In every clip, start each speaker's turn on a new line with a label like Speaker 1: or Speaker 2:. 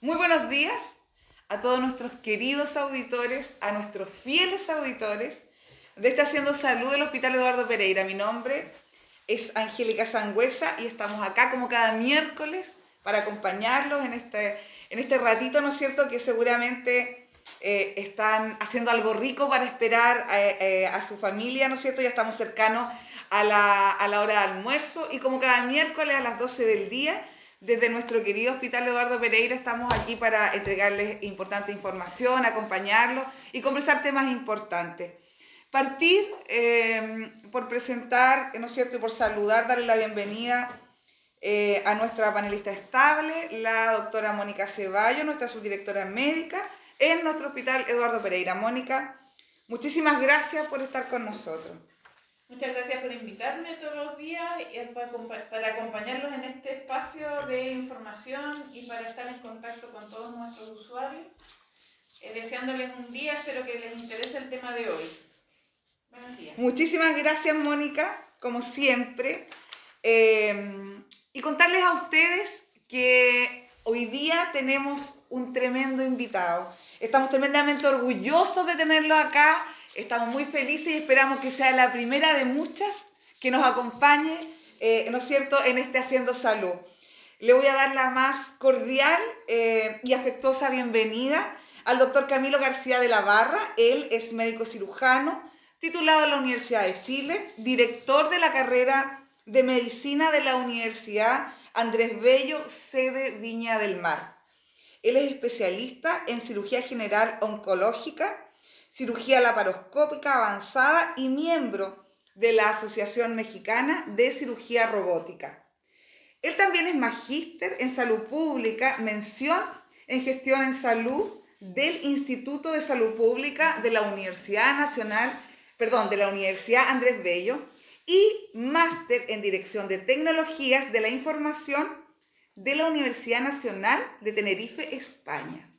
Speaker 1: Muy buenos días a todos nuestros queridos auditores, a nuestros fieles auditores de este Haciendo Salud del Hospital Eduardo Pereira. Mi nombre es Angélica Sangüesa y estamos acá como cada miércoles para acompañarlos en este, en este ratito, ¿no es cierto?, que seguramente eh, están haciendo algo rico para esperar eh, eh, a su familia, ¿no es cierto? Ya estamos cercanos a la, a la hora de almuerzo y como cada miércoles a las 12 del día desde nuestro querido Hospital Eduardo Pereira estamos aquí para entregarles importante información, acompañarlos y conversar temas importantes. Partir eh, por presentar, ¿no es cierto?, y por saludar, darle la bienvenida eh, a nuestra panelista estable, la doctora Mónica Ceballos, nuestra subdirectora médica en nuestro Hospital Eduardo Pereira. Mónica, muchísimas gracias por estar con nosotros.
Speaker 2: Muchas gracias por invitarme todos los días para acompañarlos en este espacio de información y para estar en contacto con todos nuestros usuarios. Eh, deseándoles un día, espero que les interese el tema de hoy.
Speaker 1: Buenos días. Muchísimas gracias, Mónica, como siempre. Eh, y contarles a ustedes que hoy día tenemos un tremendo invitado. Estamos tremendamente orgullosos de tenerlo acá Estamos muy felices y esperamos que sea la primera de muchas que nos acompañe, eh, ¿no es cierto?, en este Haciendo Salud. Le voy a dar la más cordial eh, y afectuosa bienvenida al doctor Camilo García de la Barra. Él es médico cirujano, titulado en la Universidad de Chile, director de la carrera de medicina de la Universidad Andrés Bello, sede Viña del Mar. Él es especialista en cirugía general oncológica cirugía laparoscópica avanzada y miembro de la Asociación Mexicana de Cirugía Robótica. Él también es magíster en salud pública, mención en gestión en salud del Instituto de Salud Pública de la Universidad Nacional, perdón, de la Universidad Andrés Bello y máster en dirección de tecnologías de la información de la Universidad Nacional de Tenerife, España.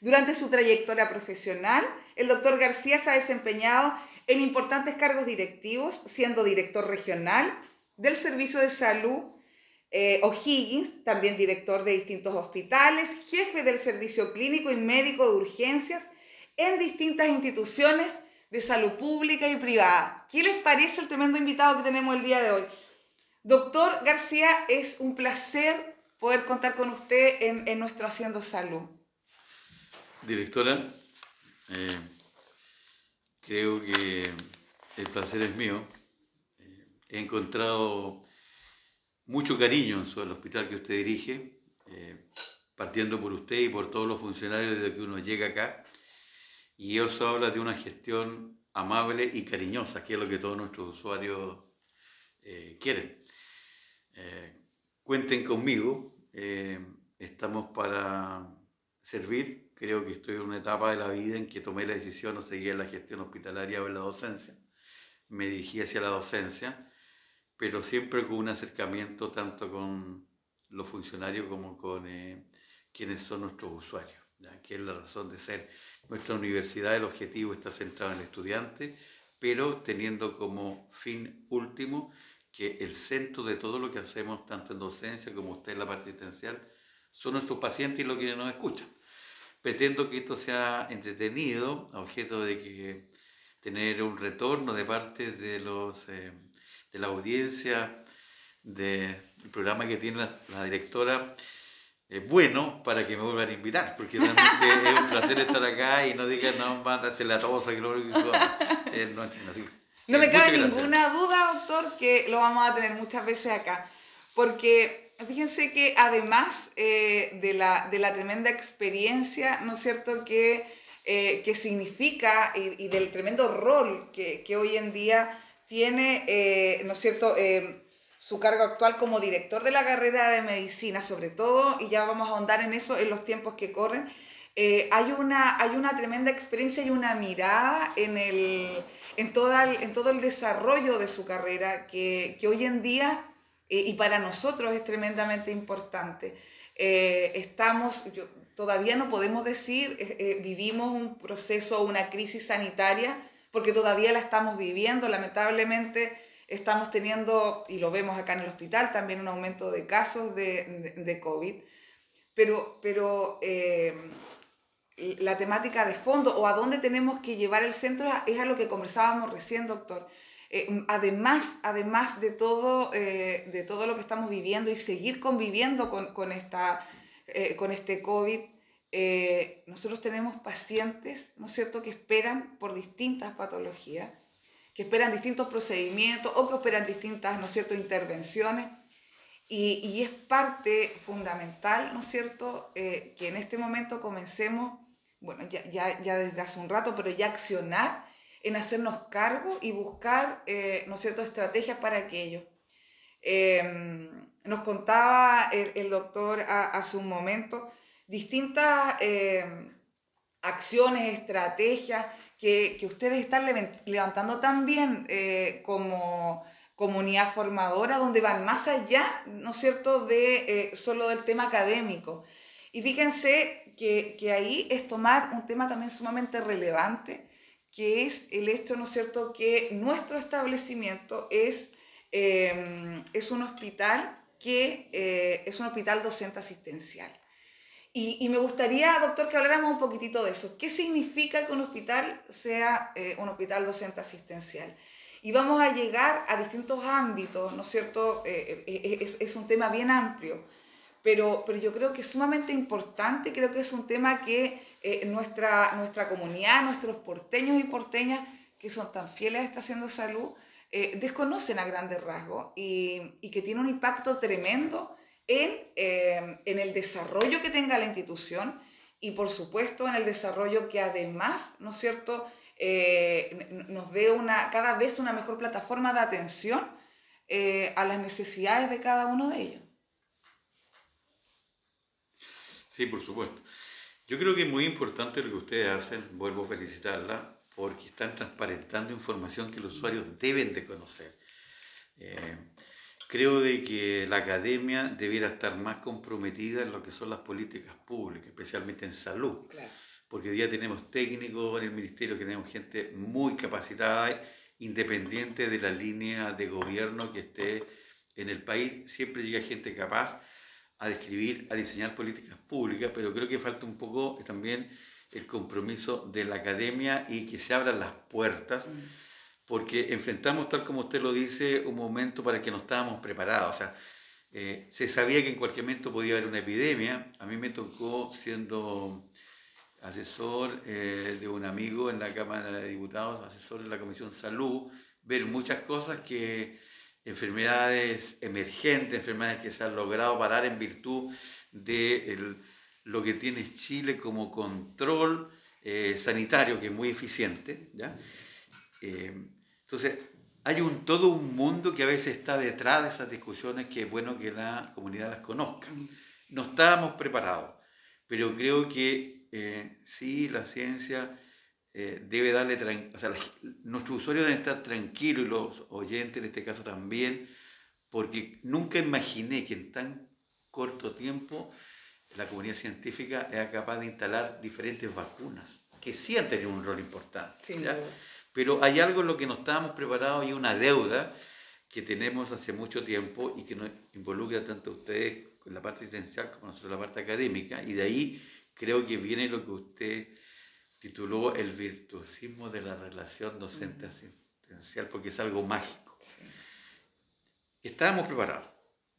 Speaker 1: Durante su trayectoria profesional, el doctor García se ha desempeñado en importantes cargos directivos, siendo director regional del Servicio de Salud eh, O'Higgins, también director de distintos hospitales, jefe del Servicio Clínico y Médico de Urgencias en distintas instituciones de salud pública y privada. ¿Qué les parece el tremendo invitado que tenemos el día de hoy? Doctor García, es un placer poder contar con usted en, en nuestro Haciendo Salud.
Speaker 3: Directora, eh, creo que el placer es mío. Eh, he encontrado mucho cariño en el hospital que usted dirige, eh, partiendo por usted y por todos los funcionarios desde que uno llega acá. Y eso habla de una gestión amable y cariñosa, que es lo que todos nuestros usuarios quieren. cuenten conmigo, estamos para servir Creo que estoy en una etapa de la vida en que tomé la decisión de seguir la gestión hospitalaria o en la docencia. Me dirigí hacia la docencia, pero siempre con un acercamiento tanto con los funcionarios como con eh, quienes son nuestros usuarios, ¿ya? que es la razón de ser. Nuestra universidad, el objetivo está centrado en el estudiante, pero teniendo como fin último que el centro de todo lo que hacemos, tanto en docencia como usted en la parte asistencial, son nuestros pacientes y los que nos escuchan pretendo que esto sea entretenido, a objeto de que tener un retorno de parte de, los, eh, de la audiencia del programa que tiene la, directora es bueno para que me vuelvan a invitar, porque realmente es un placer estar acá y no digan, no, van a hacer la tosa, que lo
Speaker 1: eh, no, no me cabe ninguna duda, doctor, que lo vamos a tener muchas veces acá, porque Fíjense que además eh, de, la, de, la, tremenda experiencia, ¿no es cierto?, que, eh, que significa y, del tremendo rol que, que, hoy en día tiene, eh, ¿no es cierto?, su cargo actual como director de la carrera de medicina, sobre todo, y ya vamos a ahondar en eso en los tiempos que corren, hay, una, hay una tremenda experiencia y una mirada en, el, en, toda en todo el desarrollo de su carrera que, que hoy en día eh, y para nosotros es tremendamente importante. Eh, estamos, todavía no podemos decir, eh, vivimos un proceso, una crisis sanitaria, porque todavía la estamos viviendo. Lamentablemente estamos teniendo, y lo vemos acá en el hospital, también un aumento de casos de, COVID. pero, pero eh, la temática de fondo o a dónde tenemos que llevar el centro es a lo que conversábamos recién, doctor. Eh, además, además de, todo, eh, de todo lo que estamos viviendo y seguir conviviendo con, con esta, con este COVID, nosotros tenemos pacientes, ¿no es cierto?, que esperan por distintas patologías, que esperan distintos procedimientos o que esperan distintas, ¿no es cierto?, intervenciones. Y, y, es parte fundamental, ¿no es cierto?, que en este momento comencemos bueno, ya, ya, ya desde hace un rato, pero ya accionar en hacernos cargo y buscar, eh, ¿no cierto?, estrategias para aquello. Em, nos contaba el, doctor hace un momento distintas em, acciones, estrategias que, que, ustedes están levantando también eh, como comunidad formadora, donde van más allá, ¿no cierto?, de eh, solo del tema académico. Y fíjense que, que, ahí es tomar un tema también sumamente relevante, que es el hecho, ¿no es cierto?, que nuestro establecimiento es, em, es un hospital que eh, es un hospital docente asistencial. Y, y, me gustaría, doctor, que habláramos un poquitito de eso. ¿Qué significa que un hospital sea eh, un hospital docente asistencial? Y vamos a llegar a distintos ámbitos, ¿no es cierto? Eh, es, es un tema bien amplio pero, pero yo creo que es sumamente importante, creo que es un tema que eh, nuestra, nuestra comunidad, nuestros porteños y porteñas que son tan fieles a esta haciendo salud, eh, desconocen a grandes rasgos y, y, que tiene un impacto tremendo en, eh, en el desarrollo que tenga la institución y por supuesto en el desarrollo que además, ¿no es cierto?, nos dé una, cada vez una mejor plataforma de atención a las necesidades de cada uno de ellos.
Speaker 3: Sí, por supuesto. Yo creo que es muy importante lo que ustedes hacen, vuelvo a felicitarla, porque están transparentando información que los usuarios deben de conocer. Eh, creo de que la academia debiera estar más comprometida en lo que son las políticas públicas, especialmente en salud. Porque hoy día tenemos técnicos en el ministerio, que tenemos gente muy capacitada, independiente de la línea de gobierno que esté en el país, siempre llega gente capaz a describir, a diseñar políticas públicas, pero creo que falta un poco también el compromiso de la academia y que se abran las puertas, mm. porque enfrentamos, tal como usted lo dice, un momento para el que no estábamos preparados. O sea, eh, se sabía que en cualquier momento podía haber una epidemia. A mí me tocó, siendo asesor eh, de un amigo en la Cámara de Diputados, asesor de la Comisión Salud, ver muchas cosas que enfermedades emergentes, enfermedades que se han logrado parar en virtud de lo que tiene Chile como control eh, sanitario, que es muy eficiente. ¿ya? Eh, entonces, hay un, todo un mundo que a veces está detrás de esas discusiones que es bueno que la comunidad las conozca. No estábamos preparados, pero creo que eh, sí, la ciencia eh, debe darle, o sea, nuestros usuarios deben estar tranquilos y los oyentes en este caso también, porque nunca imaginé que en tan corto tiempo la comunidad científica era capaz de instalar diferentes vacunas, que sí han tenido un rol importante. Pero hay algo en lo que no estábamos preparados y una deuda que tenemos hace mucho tiempo y que nos involucra tanto a ustedes en la parte asistencial como nosotros en la parte académica, y de ahí creo que viene lo que usted tituló El virtuosismo de la relación docente-asistencial, porque es algo mágico. Estábamos preparados,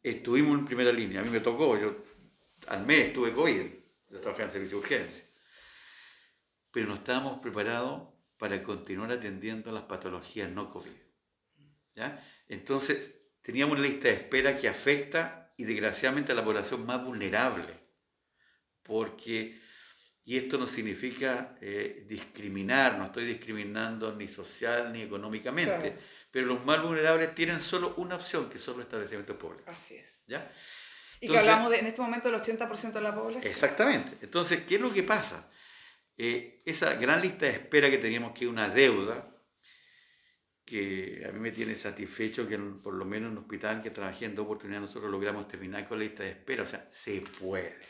Speaker 3: estuvimos en primera línea, a mí me tocó, yo al mes tuve COVID, yo trabajaba en servicio de urgencia, pero no estábamos preparados para continuar atendiendo las patologías no COVID. ¿ya? Entonces, teníamos una lista de espera que afecta y desgraciadamente a la población más vulnerable, porque y esto no significa eh, discriminar, no estoy discriminando ni social ni económicamente, pero los más vulnerables tienen solo una opción, que son los establecimientos públicos.
Speaker 1: Así es.
Speaker 3: ¿Ya?
Speaker 1: y que hablamos de, en este momento del 80% de la población.
Speaker 3: Exactamente. Entonces, ¿qué es lo que pasa? Eh, esa gran lista de espera que teníamos, que es una deuda, que a mí me tiene satisfecho que por lo menos en un hospital que trabajé en dos oportunidades nosotros logramos terminar con la lista de espera. O sea, se puede.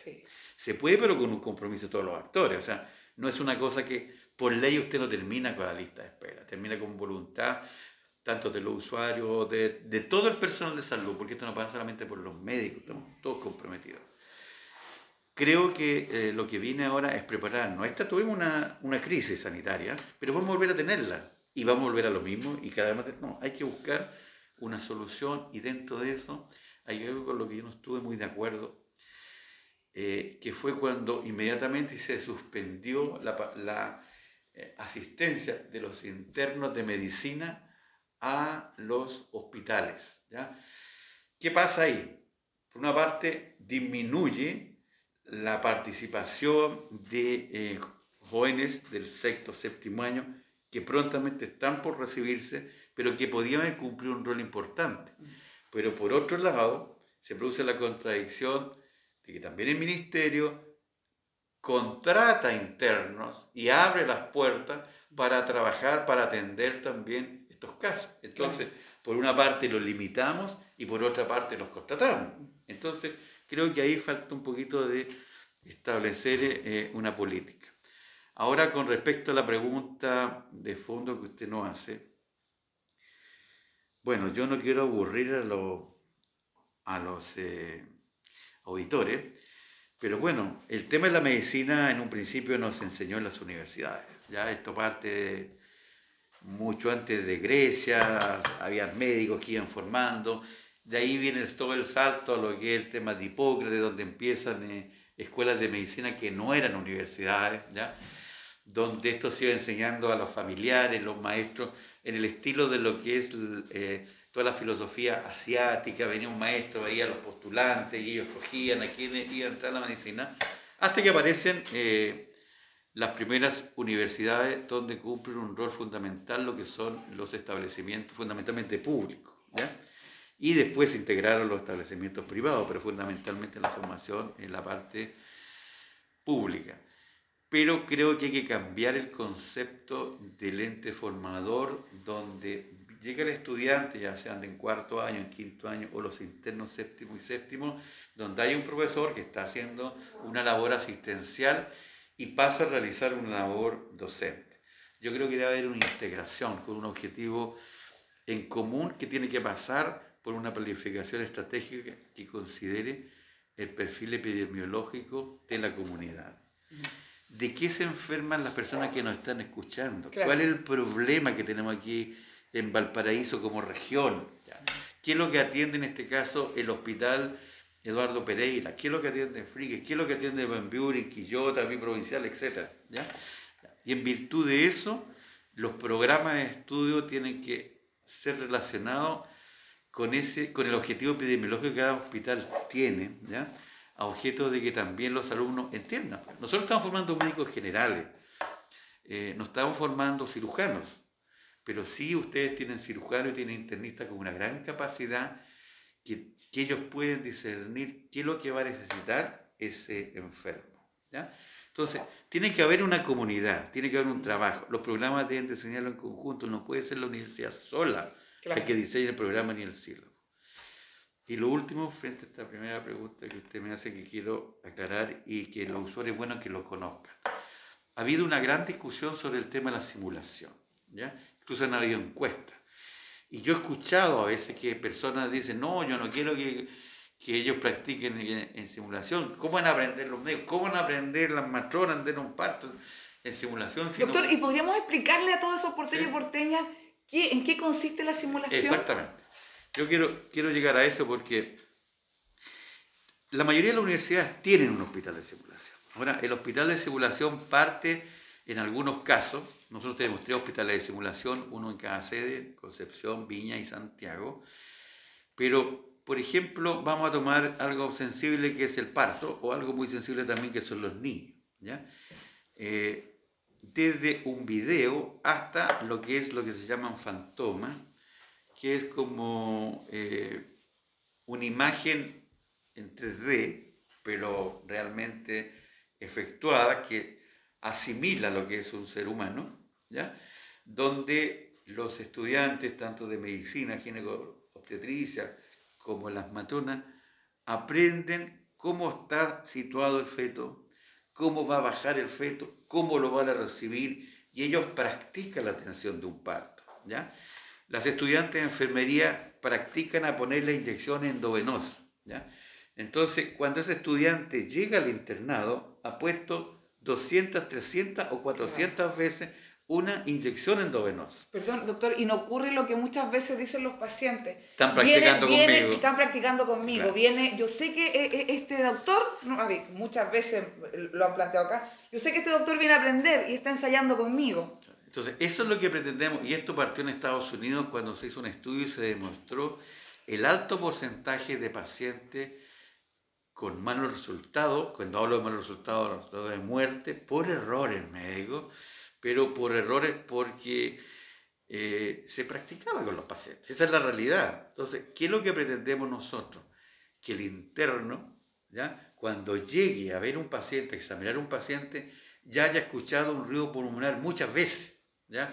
Speaker 3: Se puede, pero con un compromiso de todos los actores. O sea, no es una cosa que por ley usted no termina con la lista de espera, termina con voluntad tanto de los usuarios, de, de todo el personal de salud, porque esto no pasa solamente por los médicos, estamos todos comprometidos. creo que eh, lo que viene ahora es prepararnos. Esta tuvimos una, una, crisis sanitaria, pero vamos a volver a tenerla y vamos a volver a lo mismo y cada vez. No, hay que buscar una solución y dentro de eso hay algo con lo que yo no estuve muy de acuerdo, eh, que fue cuando inmediatamente se suspendió la, la eh, asistencia de los internos de medicina a los hospitales. ¿ya? ¿Qué pasa ahí? Por una parte, disminuye la participación de eh, jóvenes del sexto, séptimo año que prontamente están por recibirse, pero que podían cumplir un rol importante. Pero por otro lado, se produce la contradicción de que también el ministerio contrata internos y abre las puertas para trabajar, para atender también estos casos. Entonces, por una parte los limitamos y por otra parte los contratamos. Entonces, creo que ahí falta un poquito de establecer eh, una política. Ahora, con respecto a la pregunta de fondo que usted nos hace, bueno, yo no quiero aburrir a, los a los eh, auditores, pero bueno, el tema de la medicina en un principio nos enseñó en las universidades. Ya esto parte mucho antes de Grecia, había médicos que iban formando, de ahí viene todo el salto a lo que es el tema de Hipócrates, donde empiezan eh, escuelas de medicina que no eran universidades, ¿ya? Donde esto se iba enseñando a los familiares, los maestros, en el estilo de lo que es eh, toda la filosofía asiática, venía un maestro, veía a los postulantes y ellos cogían a quienes iban a entrar a la medicina, hasta que aparecen eh, las primeras universidades donde cumplen un rol fundamental lo que son los establecimientos fundamentalmente públicos. ¿ya? y después se integraron los establecimientos privados, pero fundamentalmente la formación en la parte pública. Pero creo que hay que cambiar el concepto del ente formador, donde llega el estudiante, ya sean en cuarto año, en quinto año, o los internos séptimo y séptimo, donde hay un profesor que está haciendo una labor asistencial y pasa a realizar una labor docente. Yo creo que debe haber una integración con un objetivo en común que tiene que pasar por una planificación estratégica que considere el perfil epidemiológico de la comunidad. ¿De qué se enferman las personas que nos están escuchando? ¿Cuál es el problema que tenemos aquí en Valparaíso como región? ¿Qué es lo que atiende en este caso el hospital Eduardo Pereira? ¿Qué es lo que atiende en Frigue? ¿Qué es lo que atiende en Bambiuri, Quillota, mi provincial, etcétera? Y en virtud de eso, los programas de estudio tienen que ser relacionados con, ese, con el objetivo epidemiológico que cada hospital tiene, ¿ya? A objeto de que también los alumnos entiendan. Nosotros estamos formando médicos generales, eh, no estamos formando cirujanos, pero sí ustedes tienen cirujanos y tienen internistas con una gran capacidad que, que, ellos pueden discernir qué es lo que va a necesitar ese enfermo. ¿ya? Entonces, tiene que haber una comunidad, tiene que haber un trabajo. Los programas deben diseñarlo en conjunto, no puede ser la universidad sola hay que diseñar el programa ni el sílabo. Y lo último, frente a esta primera pregunta que usted me hace, que quiero aclarar y que los usuarios bueno que lo conozcan. Ha habido una gran discusión sobre el tema de la simulación, ¿ya? Incluso han habido encuestas. Y yo he escuchado a veces que personas dicen, no, yo no quiero que, que ellos practiquen en, simulación. ¿Cómo van a aprender los médicos? ¿Cómo van a aprender las matronas de un parto en simulación?
Speaker 1: Doctor, ¿y podríamos explicarle a todos esos porteños y porteñas ¿En qué consiste la simulación?
Speaker 3: Exactamente. Yo quiero, quiero llegar a eso porque la mayoría de las universidades tienen un hospital de simulación. Ahora, el hospital de simulación parte en algunos casos, nosotros tenemos tres hospitales de simulación, uno en cada sede, Concepción, Viña y Santiago, pero, por ejemplo, vamos a tomar algo sensible que es el parto, o algo muy sensible también que son los niños. ¿ya? Eh, desde un video hasta lo que es lo que se llaman fantomas, que es como eh, una imagen en 3D, pero realmente efectuada, que asimila lo que es un ser humano, ¿ya? donde los estudiantes, tanto de medicina, gineco-obstetricia, como las matronas, aprenden cómo está situado el feto, cómo va a bajar el feto, cómo lo van a recibir, y ellos practican la atención de un parto. ¿ya? Las estudiantes de enfermería practican a poner la inyección endovenosa. ¿ya? Entonces, cuando ese estudiante llega al internado, ha puesto 200, 300 o 400 veces una inyección endovenosa.
Speaker 1: Perdón, doctor, y no ocurre lo que muchas veces dicen los pacientes.
Speaker 3: Están practicando conmigo.
Speaker 1: Están practicando conmigo. Viene, yo sé que eh, eh, este doctor, a ver, muchas veces lo han planteado acá, yo sé que este doctor viene a aprender y está ensayando conmigo.
Speaker 3: Entonces, eso es lo que pretendemos, y esto partió en Estados Unidos cuando se hizo un estudio y se demostró el alto porcentaje de pacientes con malos resultados, cuando hablo de malos resultados, hablo de muerte por errores médicos, pero por errores porque eh, se practicaba con los pacientes. Esa es la realidad. Entonces, ¿qué es lo que pretendemos nosotros? Que el interno, ¿ya? cuando llegue a ver un paciente, a examinar un paciente, ya haya escuchado un ruido pulmonar muchas veces. ¿Ya?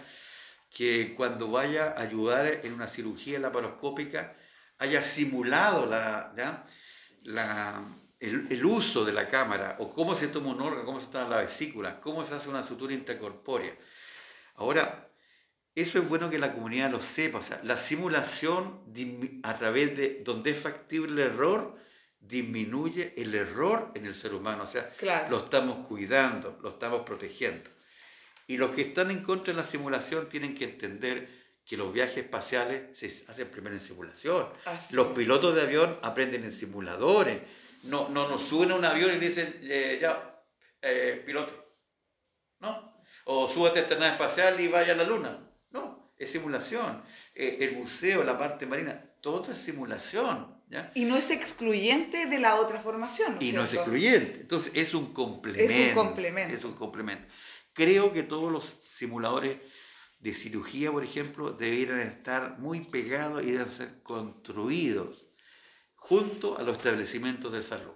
Speaker 3: Que cuando vaya a ayudar en una cirugía laparoscópica, haya simulado la, la el, uso de la cámara o cómo se toma un órgano, cómo se toma la vesícula, cómo se hace una sutura intracorpórea. Ahora, eso es bueno que la comunidad lo sepa. O sea, la simulación a través de donde es factible el error disminuye el error en el ser humano. O sea, lo estamos cuidando, lo estamos protegiendo. Y los que están en contra de la simulación tienen que entender que los viajes espaciales se hacen primero en simulación. Los pilotos de avión aprenden en simuladores no, no nos suben a un avión y dicen, eh, ya, eh, piloto. No. O súbate a esta nave espacial y vaya a la luna. No, es simulación. Eh, el buceo, la parte marina, todo es simulación. ¿ya?
Speaker 1: Y no es excluyente de la otra formación.
Speaker 3: y no es excluyente. Entonces es un complemento.
Speaker 1: Es un complemento.
Speaker 3: Es un complemento. Creo que todos los simuladores de cirugía, por ejemplo, deberían estar muy pegados y deben ser construidos junto a los establecimientos de salud.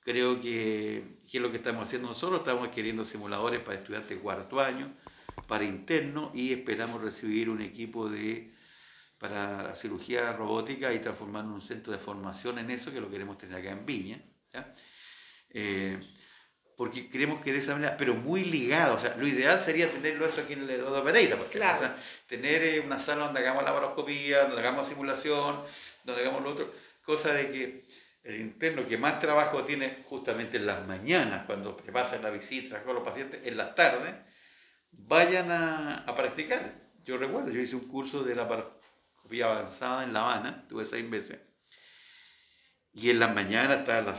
Speaker 3: Creo que, es lo que estamos haciendo nosotros, estamos adquiriendo simuladores para estudiantes de cuarto año, para internos y esperamos recibir un equipo de, para cirugía robótica y transformar en un centro de formación en eso, que lo queremos tener acá en Viña. Eh, porque creemos que de esa manera, pero muy ligado, o sea, lo ideal sería tenerlo eso aquí en el Eduardo Pereira, porque, o sea, tener eh, una sala donde hagamos laparoscopía, donde hagamos simulación, donde hagamos lo otro, cosa de que el interno que más trabajo tiene justamente en las mañanas, cuando te pasan la visita con los pacientes, en las tardes, vayan a, practicar. Yo recuerdo, yo hice un curso de la paroscopía avanzada en La Habana, tuve seis meses, y en las mañanas estaba la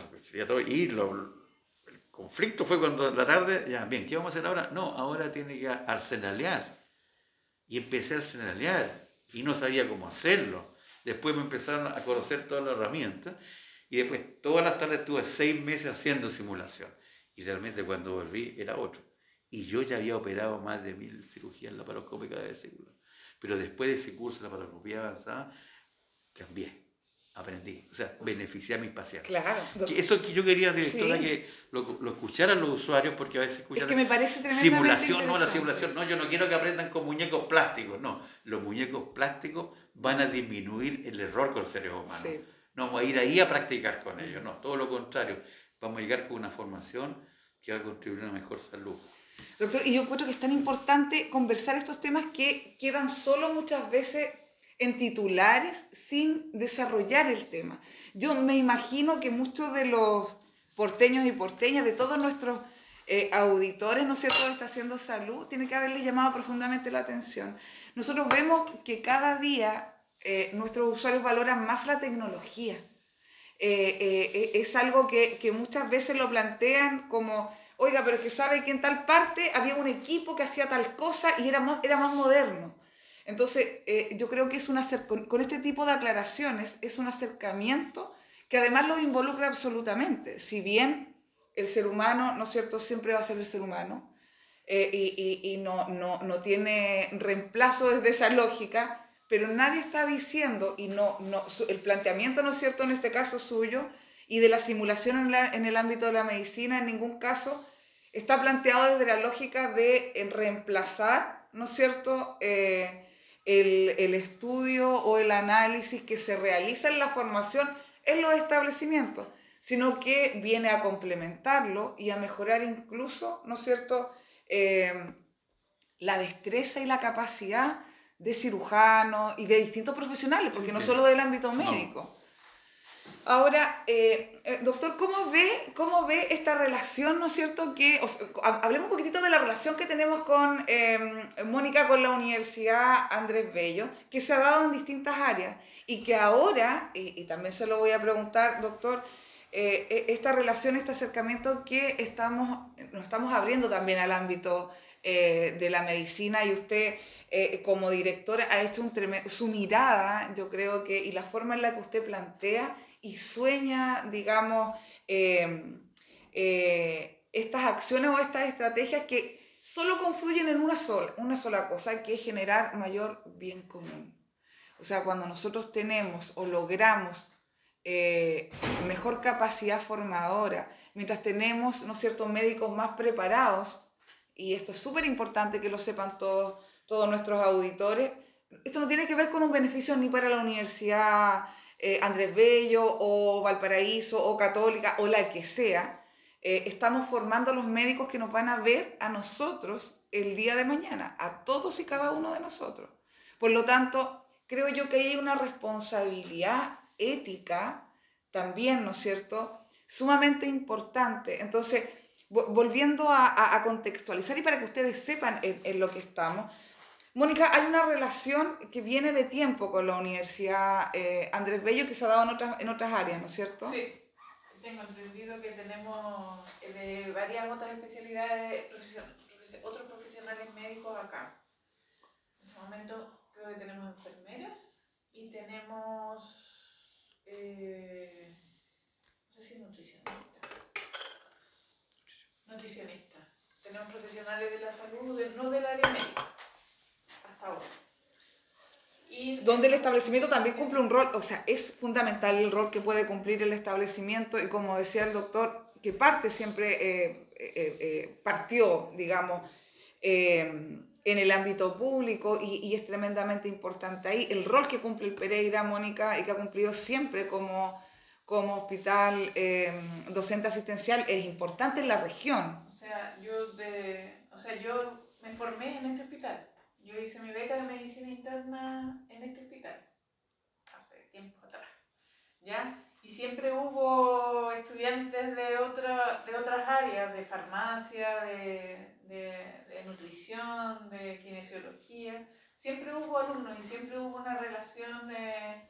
Speaker 3: y el conflicto fue cuando la tarde, ya, bien, ¿qué vamos a hacer ahora? No, ahora tiene que arsenalear. Y empecé a arsenalear, y no sabía cómo hacerlo Después me empezaron a conocer todas las herramientas y después todas las tardes estuve seis meses haciendo simulación. Y realmente cuando volví era otro. Y yo ya había operado más de mil cirugías laparoscópicas de vesícula. Pero después de ese curso de laparoscopía avanzada, cambié aprendí, o sea, beneficié a mis pacientes.
Speaker 1: Claro.
Speaker 3: eso que yo quería, directora, que lo, lo, escucharan los usuarios, porque a veces escuchan...
Speaker 1: Es que me parece
Speaker 3: Simulación, no, la simulación, no, yo no quiero que aprendan con muñecos plásticos, no. Los muñecos plásticos van a disminuir el error con los seres humanos. No vamos a ir ahí a practicar con ellos, no, todo lo contrario. Vamos a llegar con una formación que va a contribuir a una mejor salud.
Speaker 1: Doctor, y yo creo que es tan importante conversar estos temas que quedan solo muchas veces en titulares sin desarrollar el tema. Yo me imagino que muchos de los porteños y porteñas, de todos nuestros eh, auditores, ¿no es cierto?, de Haciendo Salud, tiene que haberles llamado profundamente la atención. Nosotros vemos que cada día eh, nuestros usuarios valoran más la tecnología. Eh, es algo que, que, muchas veces lo plantean como, oiga, pero que sabe que en tal parte había un equipo que hacía tal cosa y era más, era más moderno. Entonces, eh, yo creo que es una, con, con, este tipo de aclaraciones es un acercamiento que además lo involucra absolutamente. Si bien el ser humano, ¿no es cierto?, siempre va a ser el ser humano eh, y, y, y no, no, no, tiene reemplazo desde esa lógica, pero nadie está diciendo, y no, no, el planteamiento, ¿no es cierto?, en este caso suyo, y de la simulación en, la, en el ámbito de la medicina, en ningún caso está planteado desde la lógica de reemplazar, ¿no es cierto?, eh, el, estudio o el análisis que se realiza en la formación en los establecimientos, sino que viene a complementarlo y a mejorar incluso, ¿no es cierto?, eh, la destreza y la capacidad de cirujanos y de distintos profesionales, porque no solo del ámbito médico. Ahora, eh, eh, doctor, ¿cómo ve, ¿cómo ve esta relación, ¿no es cierto? Que, hablemos un poquitito de la relación que tenemos con em, Mónica, con la Universidad Andrés Bello, que se ha dado en distintas áreas y que ahora, y, también se lo voy a preguntar, doctor, eh, e, esta relación, este acercamiento que estamos, nos estamos abriendo también al ámbito de la medicina y usted como directora ha hecho un su mirada, yo creo que, y la forma en la que usted plantea y sueña, digamos, em, eh, estas acciones o estas estrategias que solo confluyen en una sola, una sola cosa, que es generar mayor bien común. O sea, cuando nosotros tenemos o logramos eh, mejor capacidad formadora, mientras tenemos, ¿no es cierto?, médicos más preparados, y esto es súper importante que lo sepan todos, todos nuestros auditores, esto no tiene que ver con un beneficio ni para la universidad eh, Andrés Bello o Valparaíso o Católica o la que sea, eh, estamos formando a los médicos que nos van a ver a nosotros el día de mañana, a todos y cada uno de nosotros. Por lo tanto, creo yo que hay una responsabilidad ética también, ¿no es cierto?, sumamente importante. Entonces, volviendo a, contextualizar y para que ustedes sepan en lo que estamos, Mónica, hay una relación que viene de tiempo con la Universidad eh, Andrés Bello que se ha dado en otras, en otras áreas, ¿no es cierto?
Speaker 2: Sí, tengo entendido que tenemos eh, de varias otras especialidades, otros profesionales médicos acá. En este momento creo que tenemos enfermeras y tenemos, eh, no sé si nutricionista. Nutricionista. Tenemos profesionales de la salud, no del área médica
Speaker 1: donde el establecimiento también cumple un rol, o sea, es fundamental el rol que puede cumplir el establecimiento y como decía el doctor, que parte siempre, eh, eh, eh, partió, digamos, en el ámbito público y, y, es tremendamente importante ahí. El rol que cumple el Pereira, Mónica, y que ha cumplido siempre como, como hospital docente asistencial es importante en la región.
Speaker 2: O sea, yo, de, o sea, yo me formé en este hospital. Yo hice mi beca de medicina interna en este hospital, hace tiempo atrás, ¿ya? Y siempre hubo estudiantes de, otra, de otras áreas, de farmacia, de, de, nutrición, de kinesiología. Siempre hubo alumnos y siempre hubo una relación, eh,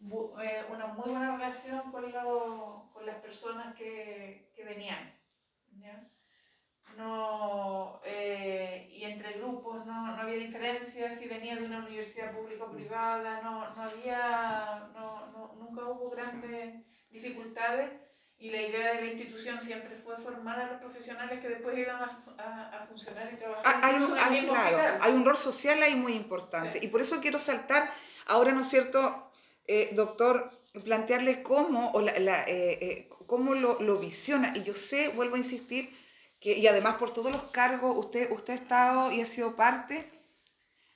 Speaker 2: una muy buena relación con, lo, con las personas que, que venían. ¿ya? no, eh, y entre grupos no, no, había diferencia si venía de una universidad pública o privada, no, no había, no, nunca hubo grandes dificultades y la idea de la institución siempre fue formar a los profesionales que después iban a, a, funcionar y trabajar. Ah,
Speaker 1: hay, un, hay, claro, hay un rol social ahí muy importante. Y por eso quiero saltar ahora, ¿no es cierto, eh, doctor, plantearles cómo, o la, la, eh, cómo lo, lo visiona. Y yo sé, vuelvo a insistir, y además por todos los cargos, usted, usted ha estado y ha sido parte,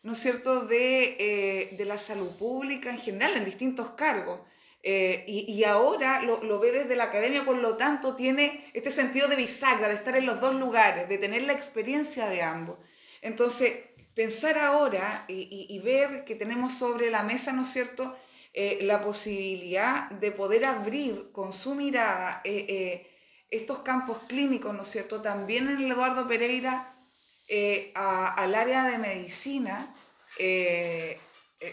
Speaker 1: ¿no es cierto?, de, eh, de la salud pública en general, en distintos cargos. Eh, y, y, ahora lo, lo, ve desde la academia, por lo tanto tiene este sentido de bisagra, de estar en los dos lugares, de tener la experiencia de ambos. Entonces, pensar ahora y, y, ver que tenemos sobre la mesa, ¿no es cierto?, eh, la posibilidad de poder abrir con su mirada estos campos clínicos, ¿no es cierto? También en el Eduardo Pereira, eh, al área de medicina, eh, eh,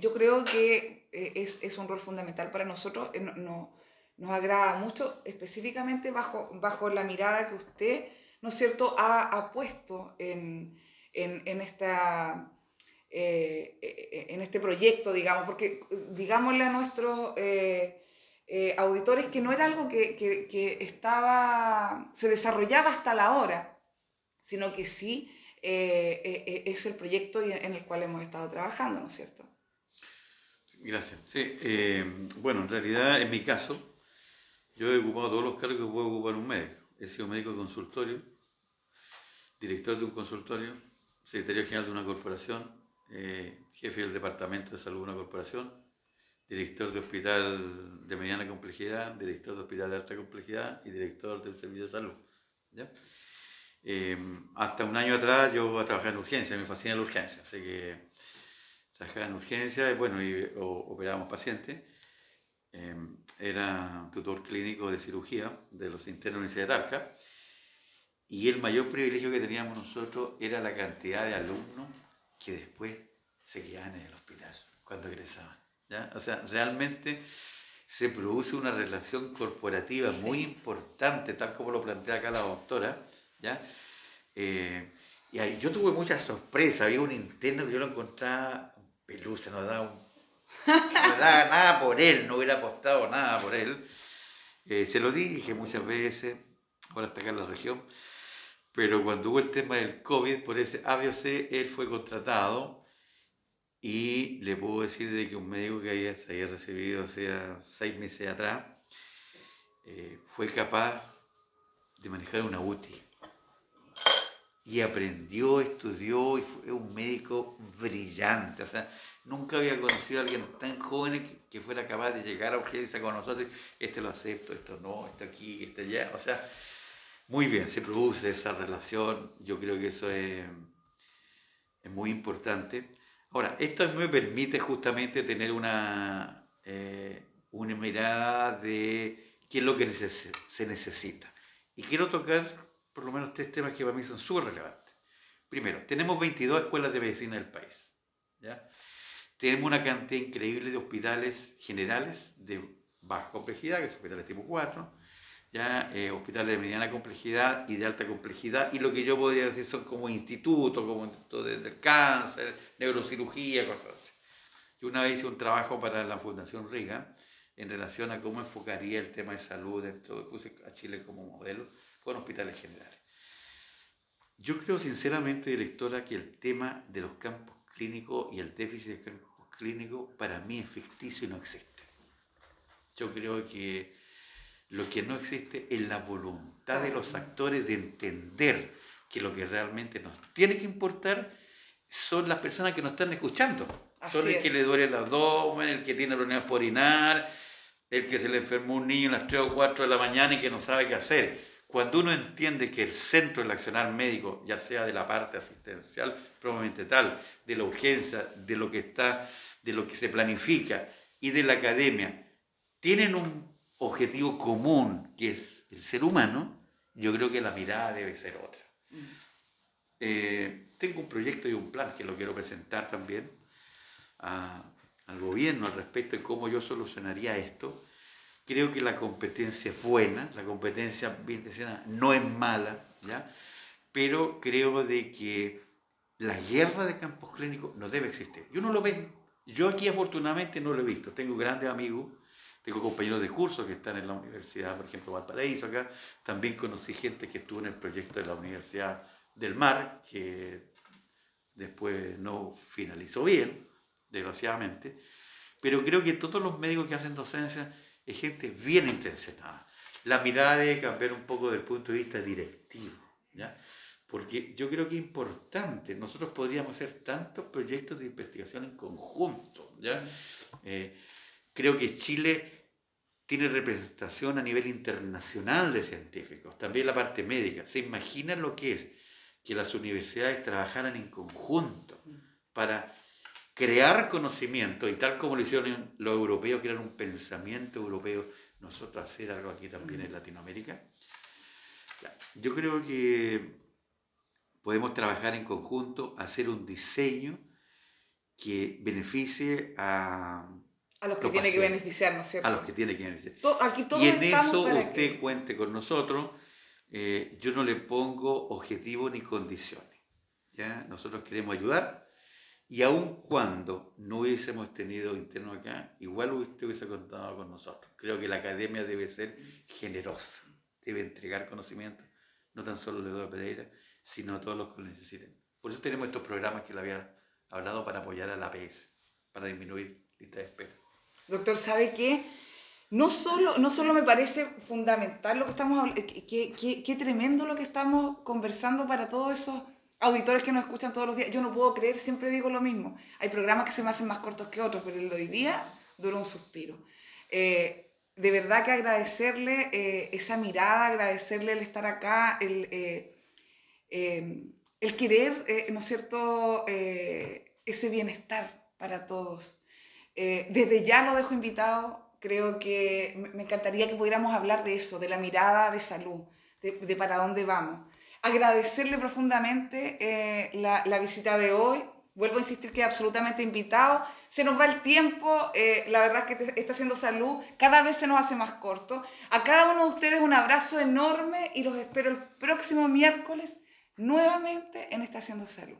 Speaker 1: yo creo que es, es, un rol fundamental para nosotros. No, nos agrada mucho, específicamente bajo, bajo la mirada que usted, ¿no es cierto?, ha, puesto en, en, en esta... en este proyecto, digamos, porque digámosle a nuestros auditores que no era algo que, que, estaba, se desarrollaba hasta la hora, sino que sí eh, eh, es el proyecto en el cual hemos estado trabajando, ¿no es cierto?
Speaker 3: Gracias. Sí, bueno, en realidad, en mi caso, yo he ocupado todos los cargos que puede ocupar un médico. He sido médico de consultorio, director de un consultorio, secretario general de una corporación, jefe del departamento de salud de una corporación, director de hospital de mediana complejidad, director de hospital de alta complejidad y director del servicio de salud. Eh, hasta un año atrás yo trabajaba en urgencia, me fascina la urgencia, así que trabajaba en urgencia y bueno, y, operábamos pacientes. em, era tutor clínico de cirugía de los internos de la Universidad de Talca. Y el mayor privilegio que teníamos nosotros era la cantidad de alumnos que después se quedaban en el hospital cuando egresaban. ¿ya? O sea, realmente se produce una relación corporativa muy importante, tal como lo plantea acá la doctora. ¿Ya? Eh, y ahí, yo tuve mucha sorpresa, había un interno que yo lo encontraba pelusa, no daba, no daba nada por él, no hubiera apostado nada por él. Eh, se lo dije muchas veces, ahora está acá en la región, pero cuando hubo el tema del COVID, por ese ABOC, él fue contratado y le puedo decir de que un médico que había, se había recibido hace seis meses atrás, eh, fue capaz de manejar una UTI. Y aprendió, estudió y fue un médico brillante. O sea, nunca había conocido a alguien tan joven que, fuera capaz de llegar a urgencia con nosotros este lo acepto, esto no, esto aquí, esto allá. O sea, muy bien, se produce esa relación. Yo creo que eso es, es muy importante. Ahora, esto me permite justamente tener una, eh, una mirada de qué es lo que se necesita. Y quiero tocar por lo menos tres temas que para mí son súper relevantes. Primero, tenemos 22 escuelas de medicina del país. ¿ya? Tenemos una cantidad increíble de hospitales generales de baja complejidad, que son hospitales tipo 4, ya eh, hospitales de mediana complejidad y de alta complejidad, y lo que yo podría decir son como institutos, como institutos del cáncer, neurocirugía, cosas así. Yo una vez hice un trabajo para la Fundación Riga en relación a cómo enfocaría el tema de salud, dentro, puse a Chile como modelo, con hospitales generales. Yo creo sinceramente, directora, que el tema de los campos clínicos y el déficit de campos clínicos para mí es ficticio y no existe. Yo creo que lo que no existe es la voluntad de los actores de entender que lo que realmente nos tiene que importar son las personas que nos están escuchando. son el que le duele el abdomen, el que tiene problemas por orinar, el que se le enfermó un niño a las 3 o 4 de la mañana y que no sabe qué hacer. Cuando uno entiende que el centro del accionar médico, ya sea de la parte asistencial probablemente tal, de la urgencia, de lo que está, de lo que se planifica y de la academia, tienen un objetivo común, que es el ser humano, yo creo que la mirada debe ser otra. Mm. Eh, tengo un proyecto y un plan que lo quiero presentar también al gobierno al respecto de cómo yo solucionaría esto. Creo que la competencia es buena, la competencia bien no es mala, ¿ya? pero creo de que la guerra de campos clínicos no debe existir. Yo no lo veo. Yo aquí afortunadamente no lo he visto. Tengo grandes amigos tengo compañeros de curso que están en la universidad, por ejemplo, Valparaíso acá. También conocí gente que estuvo en el proyecto de la Universidad del Mar, que después no finalizó bien, desgraciadamente. Pero creo que todos los médicos que hacen docencia es gente bien intencionada. La mirada debe cambiar un poco desde el punto de vista directivo, ¿ya? Porque yo creo que es importante, nosotros podríamos hacer tantos proyectos de investigación en conjunto, ¿ya? Eh, Creo que Chile tiene representación a nivel internacional de científicos, también la parte médica. ¿Se imaginan lo que es que las universidades trabajaran en conjunto para crear conocimiento y tal como lo hicieron los europeos, crear un pensamiento europeo, nosotros hacer algo aquí también en Latinoamérica? Yo creo que podemos trabajar en conjunto, hacer un diseño que beneficie a
Speaker 1: a los que tiene que beneficiar, ¿no es cierto?
Speaker 3: A los que tiene que beneficiar.
Speaker 1: aquí
Speaker 3: y en eso usted cuente con nosotros. Eh, yo no le pongo objetivos ni condiciones. ¿ya? Nosotros queremos ayudar y aun cuando no hubiésemos tenido interno acá, igual usted hubiese contado con nosotros. Creo que la academia debe ser generosa, debe entregar conocimiento, no tan solo a Pereira, sino a todos los que lo necesiten. Por eso tenemos estos programas que le había hablado para apoyar a la APS, para disminuir lista de espera.
Speaker 1: Doctor, ¿sabe qué? No solo, no solo me parece fundamental lo que estamos hablando, qué, qué, tremendo lo que estamos conversando para todos esos auditores que nos escuchan todos los días. Yo no puedo creer, siempre digo lo mismo. Hay programas que se me hacen más cortos que otros, pero el de hoy día duró un suspiro. Eh, de verdad que agradecerle eh, esa mirada, agradecerle el estar acá, el, eh, el querer, ¿no es cierto?, ese bienestar para todos. Eh, desde ya lo dejo invitado creo que me encantaría que pudiéramos hablar de eso, de la mirada de salud, de, para dónde vamos. Agradecerle profundamente eh, la, visita de hoy. Vuelvo a insistir que absolutamente invitado. Se nos va el tiempo, eh, la verdad es que está haciendo salud, cada vez se nos hace más corto. A cada uno de ustedes un abrazo enorme y los espero el próximo miércoles nuevamente en Estación Salud.